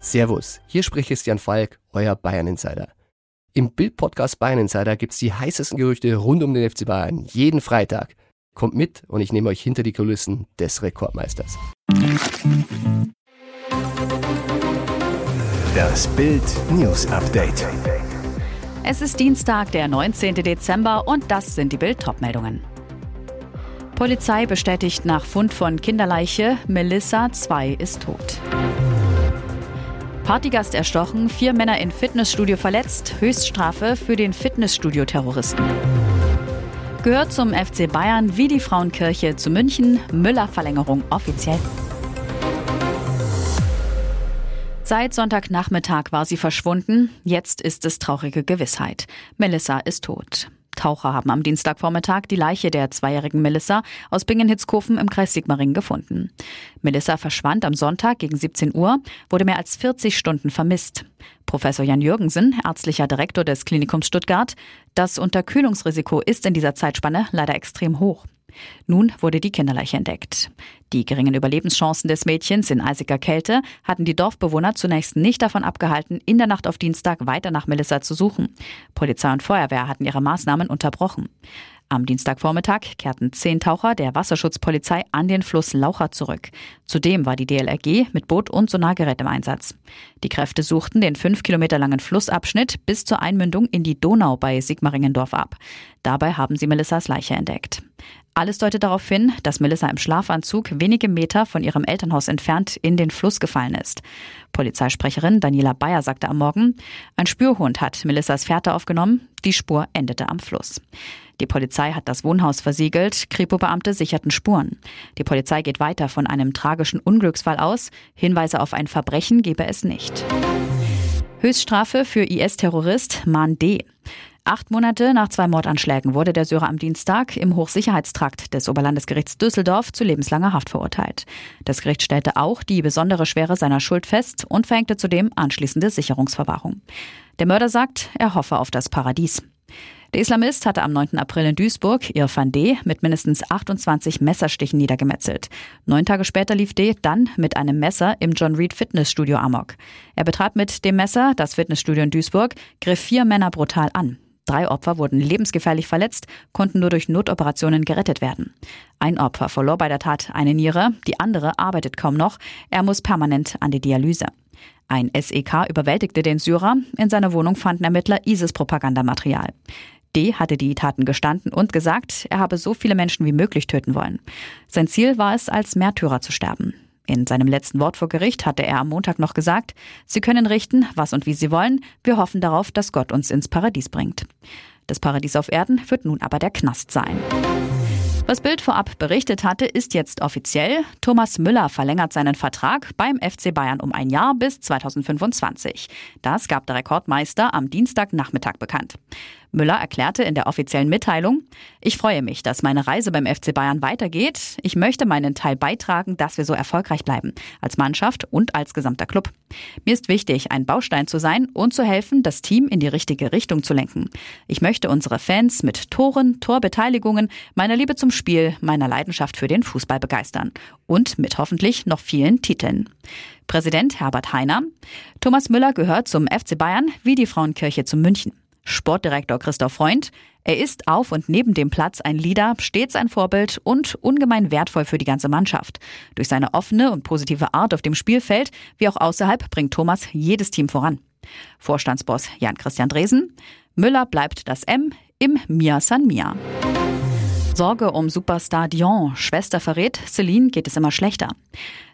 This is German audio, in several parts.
Servus, hier spricht Christian Falk, euer Bayern Insider. Im Bild-Podcast Bayern Insider gibt's die heißesten Gerüchte rund um den FC Bayern jeden Freitag. Kommt mit und ich nehme euch hinter die Kulissen des Rekordmeisters. Das Bild News Update. Es ist Dienstag, der 19. Dezember und das sind die Bild-Top-Meldungen. Polizei bestätigt nach Fund von Kinderleiche, Melissa 2 ist tot. Partygast erstochen, vier Männer in Fitnessstudio verletzt, Höchststrafe für den Fitnessstudio-Terroristen. Gehört zum FC Bayern wie die Frauenkirche zu München, Müller-Verlängerung offiziell. Seit Sonntagnachmittag war sie verschwunden, jetzt ist es traurige Gewissheit. Melissa ist tot. Taucher haben am Dienstagvormittag die Leiche der zweijährigen Melissa aus Bingen-Hitzkofen im Kreis Sigmaringen gefunden. Melissa verschwand am Sonntag gegen 17 Uhr, wurde mehr als 40 Stunden vermisst. Professor Jan Jürgensen, ärztlicher Direktor des Klinikums Stuttgart, das Unterkühlungsrisiko ist in dieser Zeitspanne leider extrem hoch. Nun wurde die Kinderleiche entdeckt. Die geringen Überlebenschancen des Mädchens in eisiger Kälte hatten die Dorfbewohner zunächst nicht davon abgehalten, in der Nacht auf Dienstag weiter nach Melissa zu suchen. Polizei und Feuerwehr hatten ihre Maßnahmen unterbrochen. Am Dienstagvormittag kehrten zehn Taucher der Wasserschutzpolizei an den Fluss Laucher zurück. Zudem war die DLRG mit Boot und Sonargerät im Einsatz. Die Kräfte suchten den fünf Kilometer langen Flussabschnitt bis zur Einmündung in die Donau bei Sigmaringendorf ab. Dabei haben sie Melissas Leiche entdeckt. Alles deutet darauf hin, dass Melissa im Schlafanzug wenige Meter von ihrem Elternhaus entfernt in den Fluss gefallen ist. Polizeisprecherin Daniela Bayer sagte am Morgen, ein Spürhund hat Melissas Fährte aufgenommen, die Spur endete am Fluss. Die Polizei hat das Wohnhaus versiegelt, Kripo-Beamte sicherten Spuren. Die Polizei geht weiter von einem tragischen Unglücksfall aus, Hinweise auf ein Verbrechen gebe es nicht. Höchststrafe für IS-Terrorist Man D. Acht Monate nach zwei Mordanschlägen wurde der Syrer am Dienstag im Hochsicherheitstrakt des Oberlandesgerichts Düsseldorf zu lebenslanger Haft verurteilt. Das Gericht stellte auch die besondere Schwere seiner Schuld fest und verhängte zudem anschließende Sicherungsverwahrung. Der Mörder sagt, er hoffe auf das Paradies. Der Islamist hatte am 9. April in Duisburg Irfan D. mit mindestens 28 Messerstichen niedergemetzelt. Neun Tage später lief D. dann mit einem Messer im John Reed Fitnessstudio Amok. Er betrat mit dem Messer das Fitnessstudio in Duisburg, griff vier Männer brutal an. Drei Opfer wurden lebensgefährlich verletzt, konnten nur durch Notoperationen gerettet werden. Ein Opfer verlor bei der Tat eine Niere, die andere arbeitet kaum noch. Er muss permanent an die Dialyse. Ein SEK überwältigte den Syrer. In seiner Wohnung fanden Ermittler ISIS-Propagandamaterial. D. hatte die Taten gestanden und gesagt, er habe so viele Menschen wie möglich töten wollen. Sein Ziel war es, als Märtyrer zu sterben. In seinem letzten Wort vor Gericht hatte er am Montag noch gesagt, Sie können richten, was und wie Sie wollen. Wir hoffen darauf, dass Gott uns ins Paradies bringt. Das Paradies auf Erden wird nun aber der Knast sein. Was Bild vorab berichtet hatte, ist jetzt offiziell. Thomas Müller verlängert seinen Vertrag beim FC Bayern um ein Jahr bis 2025. Das gab der Rekordmeister am Dienstagnachmittag bekannt. Müller erklärte in der offiziellen Mitteilung, ich freue mich, dass meine Reise beim FC Bayern weitergeht. Ich möchte meinen Teil beitragen, dass wir so erfolgreich bleiben, als Mannschaft und als gesamter Club. Mir ist wichtig, ein Baustein zu sein und zu helfen, das Team in die richtige Richtung zu lenken. Ich möchte unsere Fans mit Toren, Torbeteiligungen, meiner Liebe zum Spiel, meiner Leidenschaft für den Fußball begeistern und mit hoffentlich noch vielen Titeln. Präsident Herbert Heiner. Thomas Müller gehört zum FC Bayern wie die Frauenkirche zu München. Sportdirektor Christoph Freund. Er ist auf und neben dem Platz ein Leader, stets ein Vorbild und ungemein wertvoll für die ganze Mannschaft. Durch seine offene und positive Art auf dem Spielfeld wie auch außerhalb bringt Thomas jedes Team voran. Vorstandsboss Jan-Christian Dresen. Müller bleibt das M im Mia San Mia. Sorge um Superstar Dion. Schwester verrät, Celine geht es immer schlechter.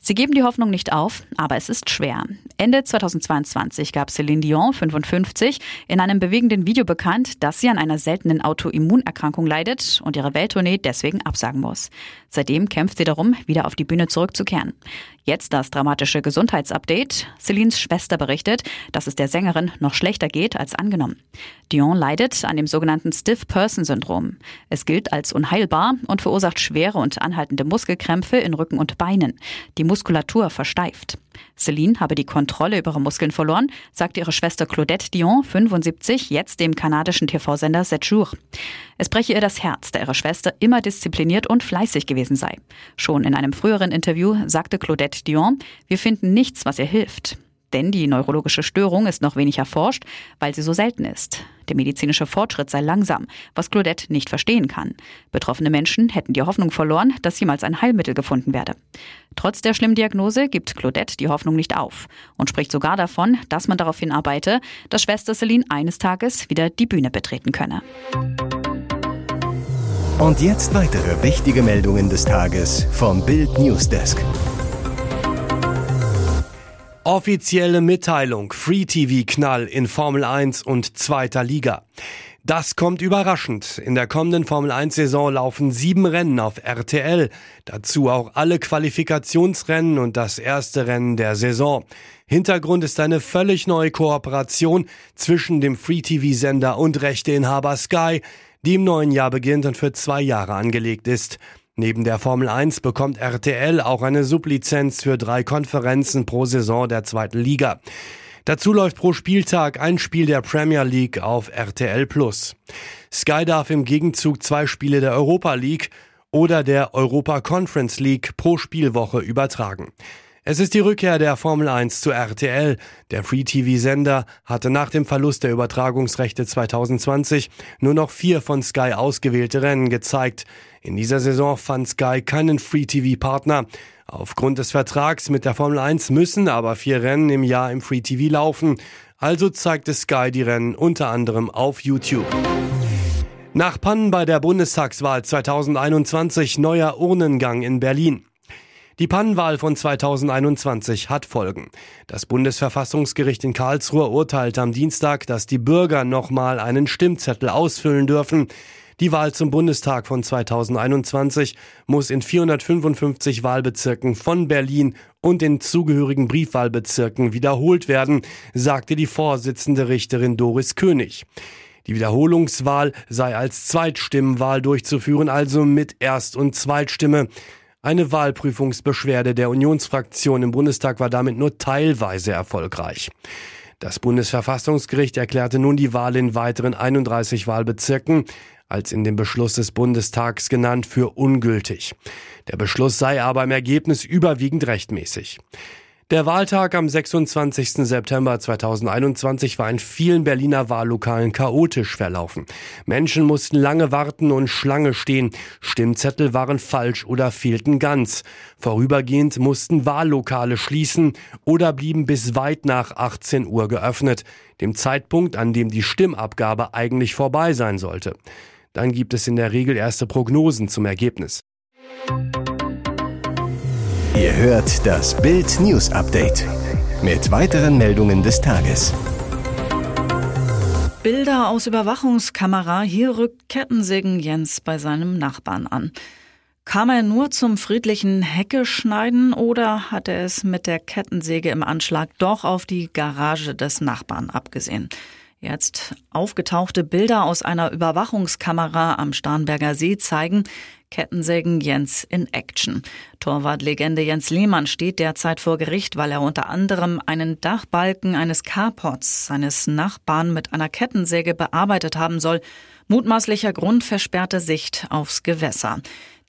Sie geben die Hoffnung nicht auf, aber es ist schwer. Ende 2022 gab Celine Dion, 55, in einem bewegenden Video bekannt, dass sie an einer seltenen Autoimmunerkrankung leidet und ihre Welttournee deswegen absagen muss. Seitdem kämpft sie darum, wieder auf die Bühne zurückzukehren. Jetzt das dramatische Gesundheitsupdate. Celines Schwester berichtet, dass es der Sängerin noch schlechter geht als angenommen. Dion leidet an dem sogenannten Stiff Person Syndrom. Es gilt als unheilbar und verursacht schwere und anhaltende Muskelkrämpfe in Rücken und Beinen. Die Muskulatur versteift. Celine habe die Kontrolle über ihre Muskeln verloren, sagte ihre Schwester Claudette Dion, 75, jetzt dem kanadischen TV-Sender 7 Jours. Es breche ihr das Herz, da ihre Schwester immer diszipliniert und fleißig gewesen sei. Schon in einem früheren Interview sagte Claudette Dion, wir finden nichts, was ihr hilft. Denn die neurologische Störung ist noch wenig erforscht, weil sie so selten ist. Der medizinische Fortschritt sei langsam, was Claudette nicht verstehen kann. Betroffene Menschen hätten die Hoffnung verloren, dass jemals ein Heilmittel gefunden werde. Trotz der schlimmen Diagnose gibt Claudette die Hoffnung nicht auf und spricht sogar davon, dass man darauf hinarbeite, dass Schwester Celine eines Tages wieder die Bühne betreten könne. Und jetzt weitere wichtige Meldungen des Tages vom Bild Newsdesk. Offizielle Mitteilung. Free TV Knall in Formel 1 und zweiter Liga. Das kommt überraschend. In der kommenden Formel 1 Saison laufen sieben Rennen auf RTL. Dazu auch alle Qualifikationsrennen und das erste Rennen der Saison. Hintergrund ist eine völlig neue Kooperation zwischen dem Free TV Sender und Rechteinhaber Sky, die im neuen Jahr beginnt und für zwei Jahre angelegt ist. Neben der Formel 1 bekommt RTL auch eine Sublizenz für drei Konferenzen pro Saison der zweiten Liga. Dazu läuft pro Spieltag ein Spiel der Premier League auf RTL Plus. Sky darf im Gegenzug zwei Spiele der Europa League oder der Europa Conference League pro Spielwoche übertragen. Es ist die Rückkehr der Formel 1 zu RTL. Der Free-TV-Sender hatte nach dem Verlust der Übertragungsrechte 2020 nur noch vier von Sky ausgewählte Rennen gezeigt. In dieser Saison fand Sky keinen Free-TV-Partner. Aufgrund des Vertrags mit der Formel 1 müssen aber vier Rennen im Jahr im Free-TV laufen. Also zeigte Sky die Rennen unter anderem auf YouTube. Nach Pannen bei der Bundestagswahl 2021 neuer Urnengang in Berlin. Die Pannenwahl von 2021 hat Folgen. Das Bundesverfassungsgericht in Karlsruhe urteilte am Dienstag, dass die Bürger nochmal einen Stimmzettel ausfüllen dürfen. Die Wahl zum Bundestag von 2021 muss in 455 Wahlbezirken von Berlin und den zugehörigen Briefwahlbezirken wiederholt werden, sagte die Vorsitzende Richterin Doris König. Die Wiederholungswahl sei als Zweitstimmenwahl durchzuführen, also mit Erst- und Zweitstimme. Eine Wahlprüfungsbeschwerde der Unionsfraktion im Bundestag war damit nur teilweise erfolgreich. Das Bundesverfassungsgericht erklärte nun die Wahl in weiteren 31 Wahlbezirken als in dem Beschluss des Bundestags genannt für ungültig. Der Beschluss sei aber im Ergebnis überwiegend rechtmäßig. Der Wahltag am 26. September 2021 war in vielen Berliner Wahllokalen chaotisch verlaufen. Menschen mussten lange warten und Schlange stehen. Stimmzettel waren falsch oder fehlten ganz. Vorübergehend mussten Wahllokale schließen oder blieben bis weit nach 18 Uhr geöffnet, dem Zeitpunkt, an dem die Stimmabgabe eigentlich vorbei sein sollte. Dann gibt es in der Regel erste Prognosen zum Ergebnis. Ihr hört das Bild News Update mit weiteren Meldungen des Tages. Bilder aus Überwachungskamera. Hier rückt Kettensägen Jens bei seinem Nachbarn an. Kam er nur zum friedlichen Hecke schneiden oder hat er es mit der Kettensäge im Anschlag doch auf die Garage des Nachbarn abgesehen? Jetzt aufgetauchte Bilder aus einer Überwachungskamera am Starnberger See zeigen Kettensägen Jens in Action. Torwartlegende Jens Lehmann steht derzeit vor Gericht, weil er unter anderem einen Dachbalken eines Carports seines Nachbarn mit einer Kettensäge bearbeitet haben soll. Mutmaßlicher Grund versperrte Sicht aufs Gewässer.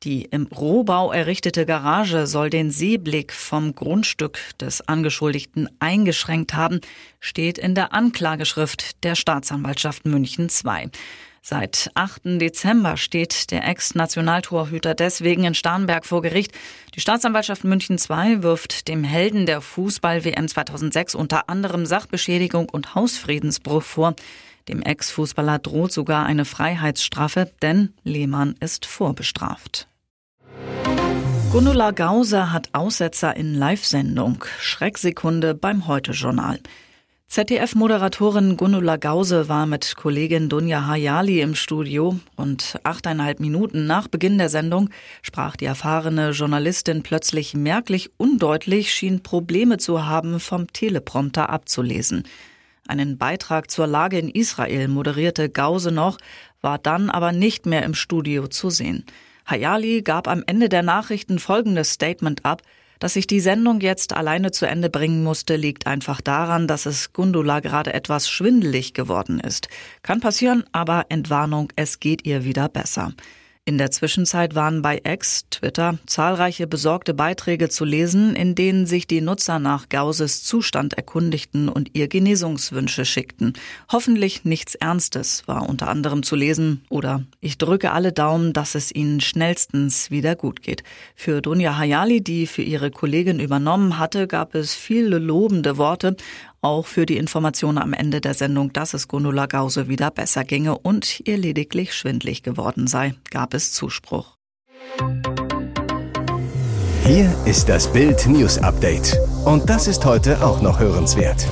Die im Rohbau errichtete Garage soll den Seeblick vom Grundstück des Angeschuldigten eingeschränkt haben, steht in der Anklageschrift der Staatsanwaltschaft München II. Seit 8. Dezember steht der Ex-Nationaltorhüter deswegen in Starnberg vor Gericht. Die Staatsanwaltschaft München II wirft dem Helden der Fußball-WM 2006 unter anderem Sachbeschädigung und Hausfriedensbruch vor. Dem Ex-Fußballer droht sogar eine Freiheitsstrafe, denn Lehmann ist vorbestraft. Gundula Gause hat Aussetzer in Live-Sendung. Schrecksekunde beim Heute-Journal. ZDF-Moderatorin Gundula Gause war mit Kollegin Dunja Hayali im Studio. Rund achteinhalb Minuten nach Beginn der Sendung sprach die erfahrene Journalistin plötzlich merklich undeutlich, schien Probleme zu haben, vom Teleprompter abzulesen. Einen Beitrag zur Lage in Israel moderierte Gause noch, war dann aber nicht mehr im Studio zu sehen. Hayali gab am Ende der Nachrichten folgendes Statement ab. Dass ich die Sendung jetzt alleine zu Ende bringen musste, liegt einfach daran, dass es Gundula gerade etwas schwindelig geworden ist. Kann passieren, aber Entwarnung, es geht ihr wieder besser. In der Zwischenzeit waren bei X, Twitter, zahlreiche besorgte Beiträge zu lesen, in denen sich die Nutzer nach Gauses Zustand erkundigten und ihr Genesungswünsche schickten. Hoffentlich nichts Ernstes war unter anderem zu lesen oder ich drücke alle Daumen, dass es ihnen schnellstens wieder gut geht. Für Dunja Hayali, die für ihre Kollegin übernommen hatte, gab es viele lobende Worte auch für die Information am Ende der Sendung, dass es Gundula Gause wieder besser ginge und ihr lediglich schwindlig geworden sei, gab es Zuspruch. Hier ist das Bild News Update. Und das ist heute auch noch hörenswert.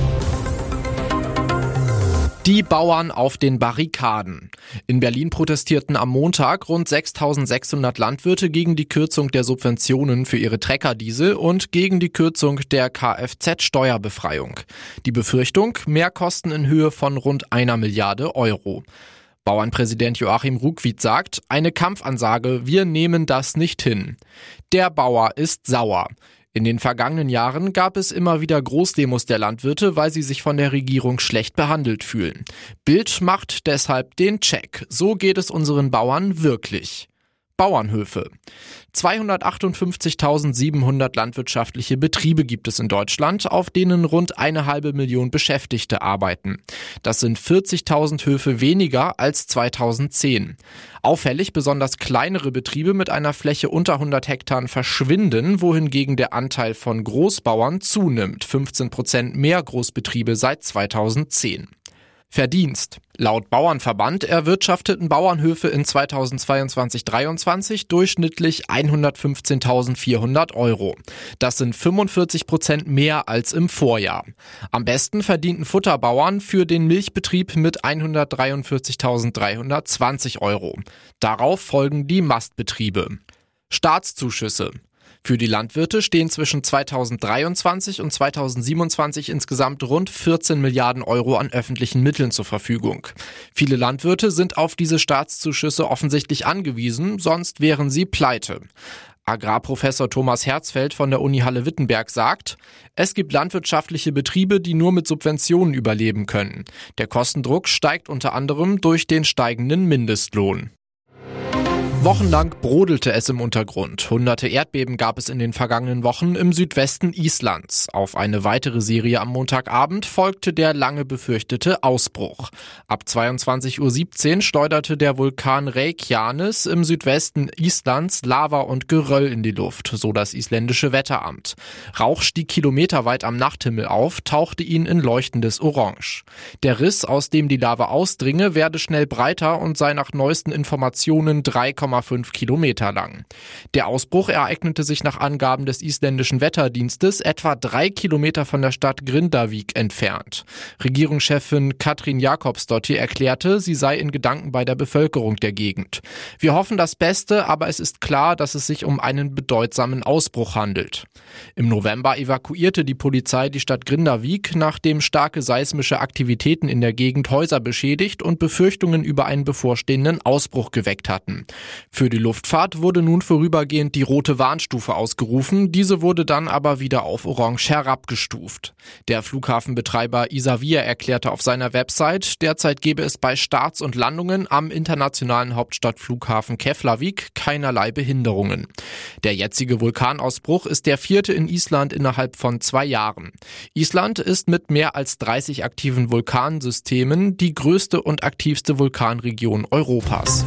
Die Bauern auf den Barrikaden. In Berlin protestierten am Montag rund 6600 Landwirte gegen die Kürzung der Subventionen für ihre Treckerdiesel und gegen die Kürzung der Kfz-Steuerbefreiung. Die Befürchtung, Mehrkosten in Höhe von rund einer Milliarde Euro. Bauernpräsident Joachim Ruckwied sagt, eine Kampfansage, wir nehmen das nicht hin. Der Bauer ist sauer. In den vergangenen Jahren gab es immer wieder Großdemos der Landwirte, weil sie sich von der Regierung schlecht behandelt fühlen. Bild macht deshalb den Check. So geht es unseren Bauern wirklich. Bauernhöfe. 258.700 landwirtschaftliche Betriebe gibt es in Deutschland, auf denen rund eine halbe Million Beschäftigte arbeiten. Das sind 40.000 Höfe weniger als 2010. Auffällig besonders kleinere Betriebe mit einer Fläche unter 100 Hektar verschwinden, wohingegen der Anteil von Großbauern zunimmt. 15 Prozent mehr Großbetriebe seit 2010. Verdienst. Laut Bauernverband erwirtschafteten Bauernhöfe in 2022-23 durchschnittlich 115.400 Euro. Das sind 45 Prozent mehr als im Vorjahr. Am besten verdienten Futterbauern für den Milchbetrieb mit 143.320 Euro. Darauf folgen die Mastbetriebe. Staatszuschüsse. Für die Landwirte stehen zwischen 2023 und 2027 insgesamt rund 14 Milliarden Euro an öffentlichen Mitteln zur Verfügung. Viele Landwirte sind auf diese Staatszuschüsse offensichtlich angewiesen, sonst wären sie pleite. Agrarprofessor Thomas Herzfeld von der Uni Halle-Wittenberg sagt, es gibt landwirtschaftliche Betriebe, die nur mit Subventionen überleben können. Der Kostendruck steigt unter anderem durch den steigenden Mindestlohn. Wochenlang brodelte es im Untergrund. Hunderte Erdbeben gab es in den vergangenen Wochen im Südwesten Islands. Auf eine weitere Serie am Montagabend folgte der lange befürchtete Ausbruch. Ab 22.17 Uhr schleuderte der Vulkan Reykjanes im Südwesten Islands Lava und Geröll in die Luft, so das isländische Wetteramt. Rauch stieg kilometerweit am Nachthimmel auf, tauchte ihn in leuchtendes Orange. Der Riss, aus dem die Lava ausdringe, werde schnell breiter und sei nach neuesten Informationen 3, 2,5 Kilometer lang. Der Ausbruch ereignete sich nach Angaben des isländischen Wetterdienstes etwa drei Kilometer von der Stadt Grindavik entfernt. Regierungschefin Katrin Jakobsdottir erklärte, sie sei in Gedanken bei der Bevölkerung der Gegend. Wir hoffen das Beste, aber es ist klar, dass es sich um einen bedeutsamen Ausbruch handelt. Im November evakuierte die Polizei die Stadt Grindavik, nachdem starke seismische Aktivitäten in der Gegend Häuser beschädigt und Befürchtungen über einen bevorstehenden Ausbruch geweckt hatten. Für die Luftfahrt wurde nun vorübergehend die rote Warnstufe ausgerufen, diese wurde dann aber wieder auf Orange herabgestuft. Der Flughafenbetreiber Isavia erklärte auf seiner Website, derzeit gebe es bei Starts und Landungen am internationalen Hauptstadtflughafen Keflavik keinerlei Behinderungen. Der jetzige Vulkanausbruch ist der vierte in Island innerhalb von zwei Jahren. Island ist mit mehr als 30 aktiven Vulkansystemen die größte und aktivste Vulkanregion Europas.